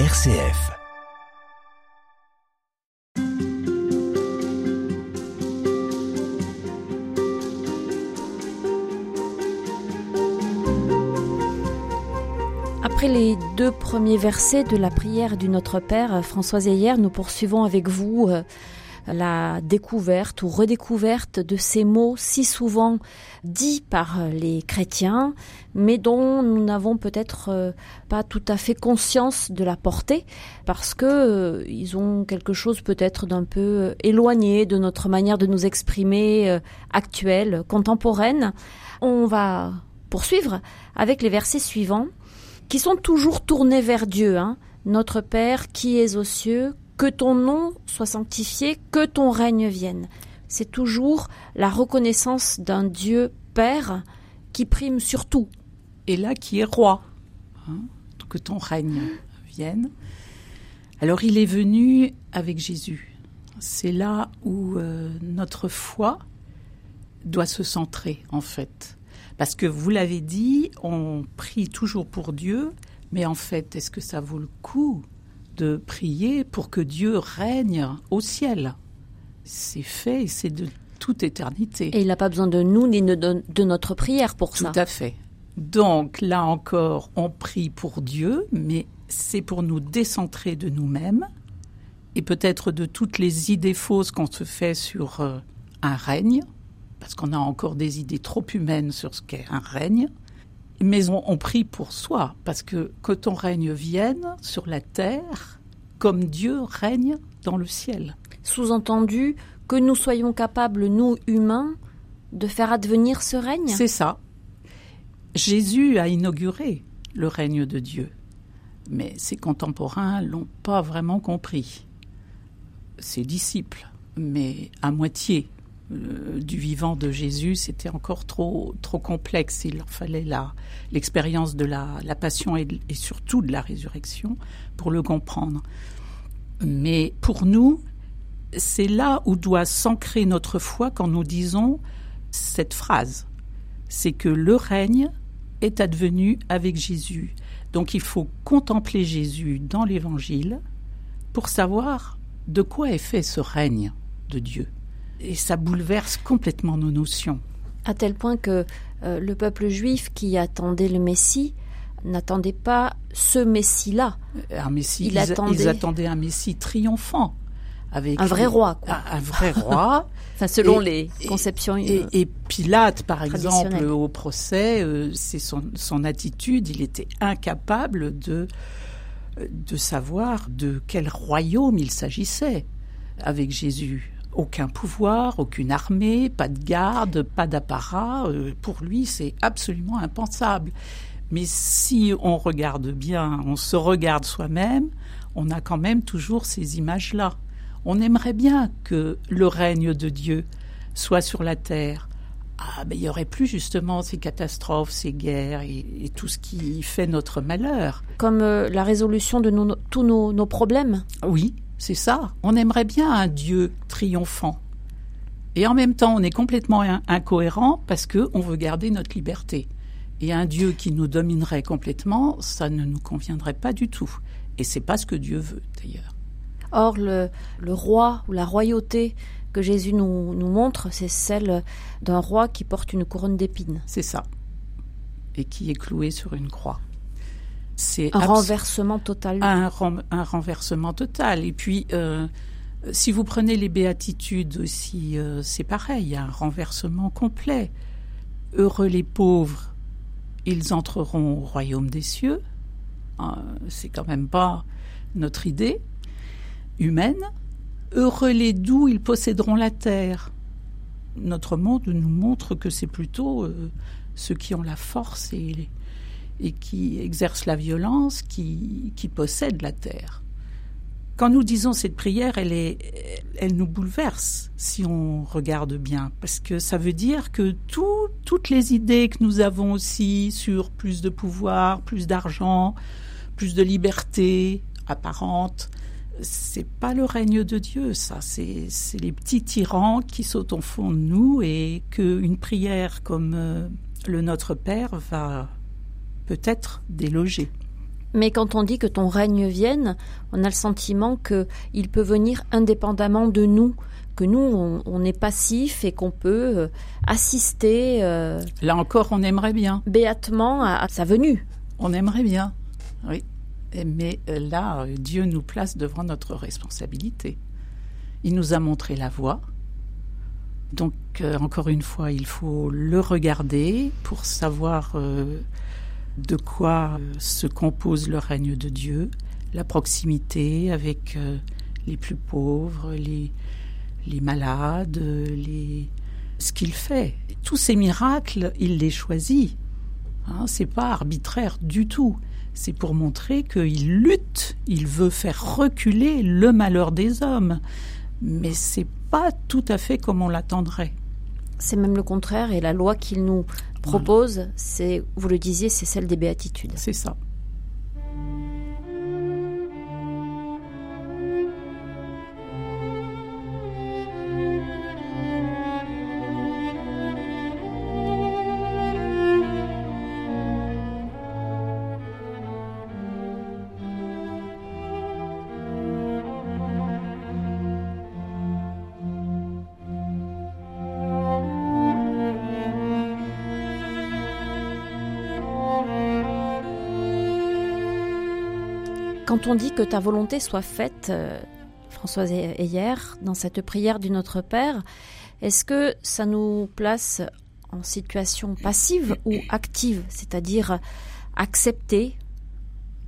RCF. Après les deux premiers versets de la prière du Notre Père, Françoise hier, nous poursuivons avec vous euh, la découverte ou redécouverte de ces mots si souvent dits par les chrétiens, mais dont nous n'avons peut-être euh, pas tout à fait conscience de la portée, parce que euh, ils ont quelque chose peut-être d'un peu euh, éloigné de notre manière de nous exprimer actuelle, contemporaine. On va poursuivre avec les versets suivants, qui sont toujours tournés vers Dieu. Hein. Notre Père qui es aux cieux, que ton nom soit sanctifié, que ton règne vienne. C'est toujours la reconnaissance d'un Dieu Père qui prime sur tout. Et là qui est roi, hein, que ton règne vienne. Alors il est venu avec Jésus. C'est là où euh, notre foi doit se centrer en fait. Parce que vous l'avez dit, on prie toujours pour Dieu, mais en fait, est-ce que ça vaut le coup de prier pour que Dieu règne au ciel. C'est fait et c'est de toute éternité. Et il n'a pas besoin de nous ni de, notre prière pour ça. Tout à fait. Donc là encore, on prie pour Dieu, mais c'est pour nous décentrer de nous-mêmes et peut-être de toutes les idées fausses qu'on se fait sur euh, un règne, parce qu'on a encore des idées trop humaines sur ce qu'est un règne. Mais on, prie pour soi, parce que que ton règne vienne sur la terre comme Dieu règne dans le ciel. Sous-entendu, que nous soyons capables, nous humains, de faire advenir ce règne? C'est ça. Jésus a inauguré le règne de Dieu, mais ses contemporains l'ont pas vraiment compris. Ses disciples, mais à moitié. Euh, du vivant de Jésus, c'était encore trop trop complexe. Il leur fallait la l'expérience de la, la passion et, et, surtout de la résurrection pour le comprendre. Mais pour nous, c'est là où doit s'ancrer notre foi quand nous disons cette phrase. C'est que le règne est advenu avec Jésus. Donc il faut contempler Jésus dans l'Évangile pour savoir de quoi est fait ce règne de Dieu et ça bouleverse complètement nos notions. À tel point que euh, le peuple juif qui attendait le Messie n'attendait pas ce Messie-là. Un Messie, ils, attendaient un Messie triomphant. Avec un vrai roi. Quoi. Un, vrai roi. enfin, selon les conceptions. Et, euh, et, Pilate, par exemple, au procès, euh, c'est son, son, attitude. Il était incapable de, de savoir de quel royaume il s'agissait avec Jésus aucun pouvoir, aucune armée, pas de garde, pas d'apparat. Euh, pour lui, c'est absolument impensable. Mais si on regarde bien, on se regarde soi-même, on a quand même toujours ces images-là. On aimerait bien que le règne de Dieu soit sur la terre. Ah, ben, il n'y aurait plus justement ces catastrophes, ces guerres et, tout ce qui fait notre malheur. Comme euh, la résolution de tous nos, nos problèmes? Oui, c'est ça. On aimerait bien un Dieu triomphant. Et en même temps, on est complètement incohérent parce qu'on veut garder notre liberté. Et un Dieu qui nous dominerait complètement, ça ne nous conviendrait pas du tout. Et c'est pas ce que Dieu veut, d'ailleurs. Or, le, roi ou la royauté que Jésus nous, nous montre, c'est celle d'un roi qui porte une couronne d'épines. C'est ça. Et qui est cloué sur une croix. C'est un renversement total. Un, un, renversement total. Et puis, euh, si vous prenez les béatitudes aussi, euh, c'est pareil, il y a un renversement complet. Heureux les pauvres, ils entreront au royaume des cieux. Euh, c'est quand même pas notre idée humaine. Heureux les doux, ils posséderont la terre. Notre monde nous montre que c'est plutôt ceux qui ont la force et les, et qui exerce la violence, qui, qui possède la terre. Quand nous disons cette prière, elle, nous bouleverse si on regarde bien, parce que ça veut dire que tout, toutes les idées que nous avons aussi sur plus de pouvoir, plus d'argent, plus de liberté apparente, c'est pas le règne de Dieu, ça. C'est, c'est les petits tyrans qui sautent au fond de nous et qu'une prière comme euh, le Notre Père va peut-être déloger. Mais quand on dit que ton règne vienne, on a le sentiment que il peut venir indépendamment de nous, que nous on, est passif et qu'on peut euh, assister. Euh, Là encore, on aimerait bien. Béatement à, sa venue. On aimerait bien, oui. Mais euh, là, Dieu nous place devant notre responsabilité. Il nous a montré la voie. Donc, encore une fois, il faut le regarder pour savoir de quoi euh, se compose le règne de Dieu, la proximité avec euh, les plus pauvres, les, les malades, les... ce qu'il fait. Tous ces miracles, il les choisit. Hein, c'est pas arbitraire du tout. C'est pour montrer qu'il lutte, il veut faire reculer le malheur des hommes. Mais c'est pas tout à fait comme on l'attendrait. C'est même le contraire, et la loi qu'il nous propose, c'est, vous le disiez, c'est celle des béatitudes. C'est ça. Quand on dit que ta volonté soit faite, euh, Françoise Heyer, dans cette prière du Notre Père, est-ce que ça nous place en situation passive ou active, c'est-à-dire accepter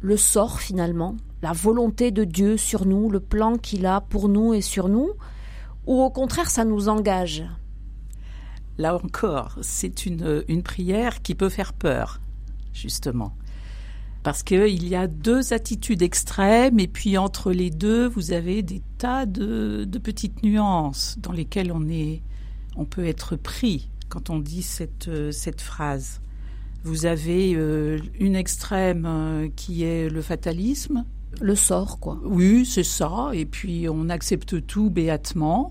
le sort finalement, la volonté de Dieu sur nous, le plan qu'il a pour nous et sur nous, ou au contraire ça nous engage? Là encore, c'est une, une prière qui peut faire peur, justement parce qu'il y a deux attitudes extrêmes et puis entre les deux, vous avez des tas de, petites nuances dans lesquelles on, est, on peut être pris quand on dit cette, cette phrase. Vous avez euh, une extrême euh, qui est le fatalisme. Le sort, quoi. Oui, c'est ça. Et puis on accepte tout béatement.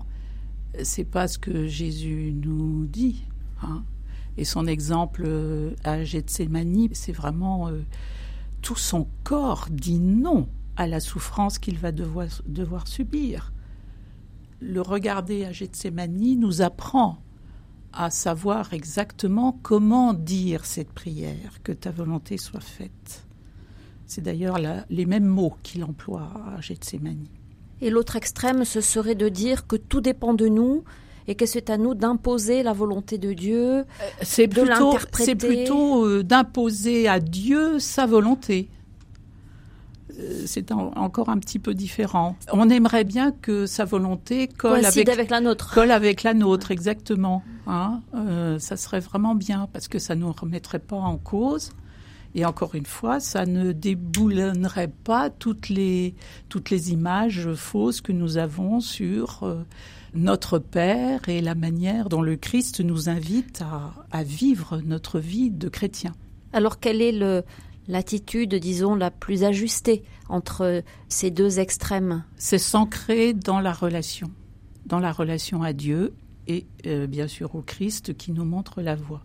C'est pas ce que Jésus nous dit. Hein. Et son exemple euh, à Gethsemane, c'est vraiment tout son corps dit non à la souffrance qu'il va devoir, subir. Le regarder à Gethsemane nous apprend à savoir exactement comment dire cette prière, que ta volonté soit faite. C'est d'ailleurs les mêmes mots qu'il emploie à Gethsemane. Et l'autre extrême, ce serait de dire que tout dépend de nous et que c'est à nous d'imposer la volonté de Dieu, c'est de l'interpréter. C'est plutôt euh, d'imposer à Dieu sa volonté. Euh, c'est encore un petit peu différent. On aimerait bien que sa volonté colle avec, la nôtre. Colle avec la nôtre, exactement. Hein euh, ça serait vraiment bien parce que ça ne nous remettrait pas en cause. Et encore une fois, ça ne déboulonnerait pas toutes les, toutes les images fausses que nous avons sur notre Père et la manière dont le Christ nous invite à, vivre notre vie de chrétien. Alors quelle est l'attitude, disons, la plus ajustée entre ces deux extrêmes? C'est s'ancrer dans la relation, dans la relation à Dieu et euh, bien sûr au Christ qui nous montre la voie.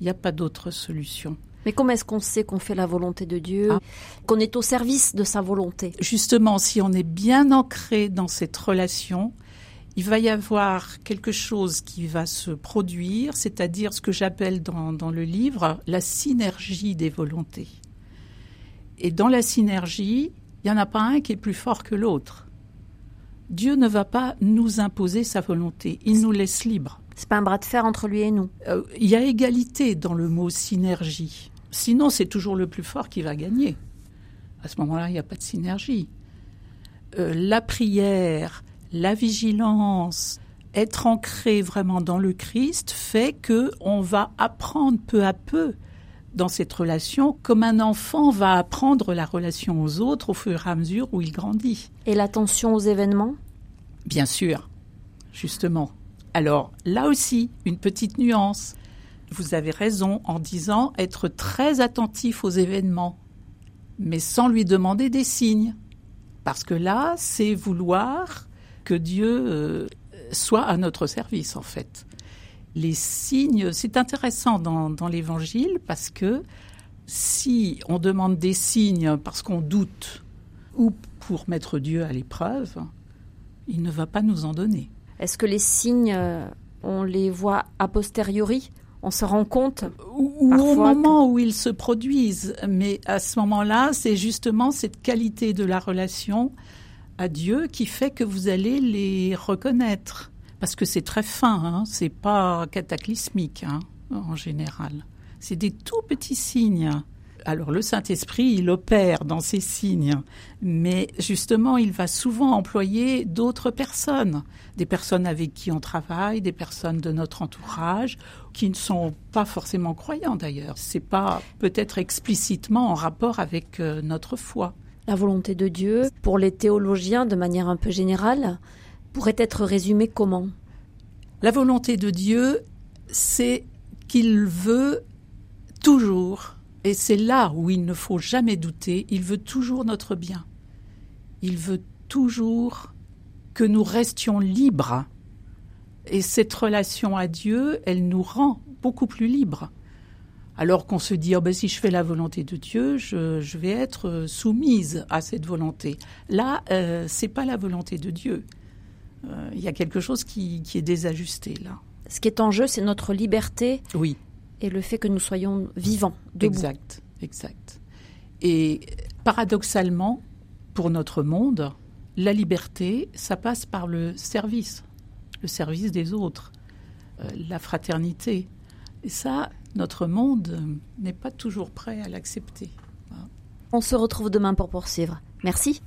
Il n'y a pas d'autre solution. Mais comment est-ce qu'on sait qu'on fait la volonté de Dieu, ah. qu'on est au service de sa volonté? Justement, si on est bien ancré dans cette relation, il va y avoir quelque chose qui va se produire, c'est-à-dire ce que j'appelle dans, dans, le livre la synergie des volontés. Et dans la synergie, il n'y en a pas un qui est plus fort que l'autre. Dieu ne va pas nous imposer sa volonté, il nous laisse libres. C'est pas un bras de fer entre lui et nous? Euh, il y a égalité dans le mot synergie. Sinon, c'est toujours le plus fort qui va gagner. À ce moment-là, il n'y a pas de synergie. Euh, la prière, la vigilance, être ancré vraiment dans le Christ fait que on va apprendre peu à peu dans cette relation comme un enfant va apprendre la relation aux autres au fur et à mesure où il grandit. Et l'attention aux événements? Bien sûr, justement. Alors là aussi, une petite nuance. Vous avez raison en disant être très attentif aux événements, mais sans lui demander des signes. Parce que là, c'est vouloir que Dieu euh, soit à notre service, en fait. Les signes, c'est intéressant dans, l'Évangile parce que si on demande des signes parce qu'on doute ou pour mettre Dieu à l'épreuve, il ne va pas nous en donner. Est-ce que les signes, euh, on les voit a posteriori on se rend compte ou, au moment où ils se produisent. Mais à ce moment-là, c'est justement cette qualité de la relation à Dieu qui fait que vous allez les reconnaître. Parce que c'est très fin, hein, c'est pas cataclysmique hein, en général. C'est des tout petits signes. Alors le Saint-Esprit, il opère dans ces signes, mais justement, il va souvent employer d'autres personnes, des personnes avec qui on travaille, des personnes de notre entourage, qui ne sont pas forcément croyants d'ailleurs. C'est pas peut-être explicitement en rapport avec euh, notre foi. La volonté de Dieu, pour les théologiens de manière un peu générale, pourrait être résumée comment? La volonté de Dieu, c'est qu'il veut toujours et c'est là où il ne faut jamais douter, il veut toujours notre bien. Il veut toujours que nous restions libres. Et cette relation à Dieu, elle nous rend beaucoup plus libres. Alors qu'on se dit, oh ben, si je fais la volonté de Dieu, je, vais être soumise à cette volonté. Là, euh, c'est pas la volonté de Dieu. Euh, il y a quelque chose qui, qui est désajusté là. Ce qui est en jeu, c'est notre liberté. Oui et le fait que nous soyons vivants. Exact, exact. Et paradoxalement, pour notre monde, la liberté, ça passe par le service, le service des autres, euh, la fraternité. Et ça, notre monde n'est pas toujours prêt à l'accepter. On se retrouve demain pour poursuivre. Merci.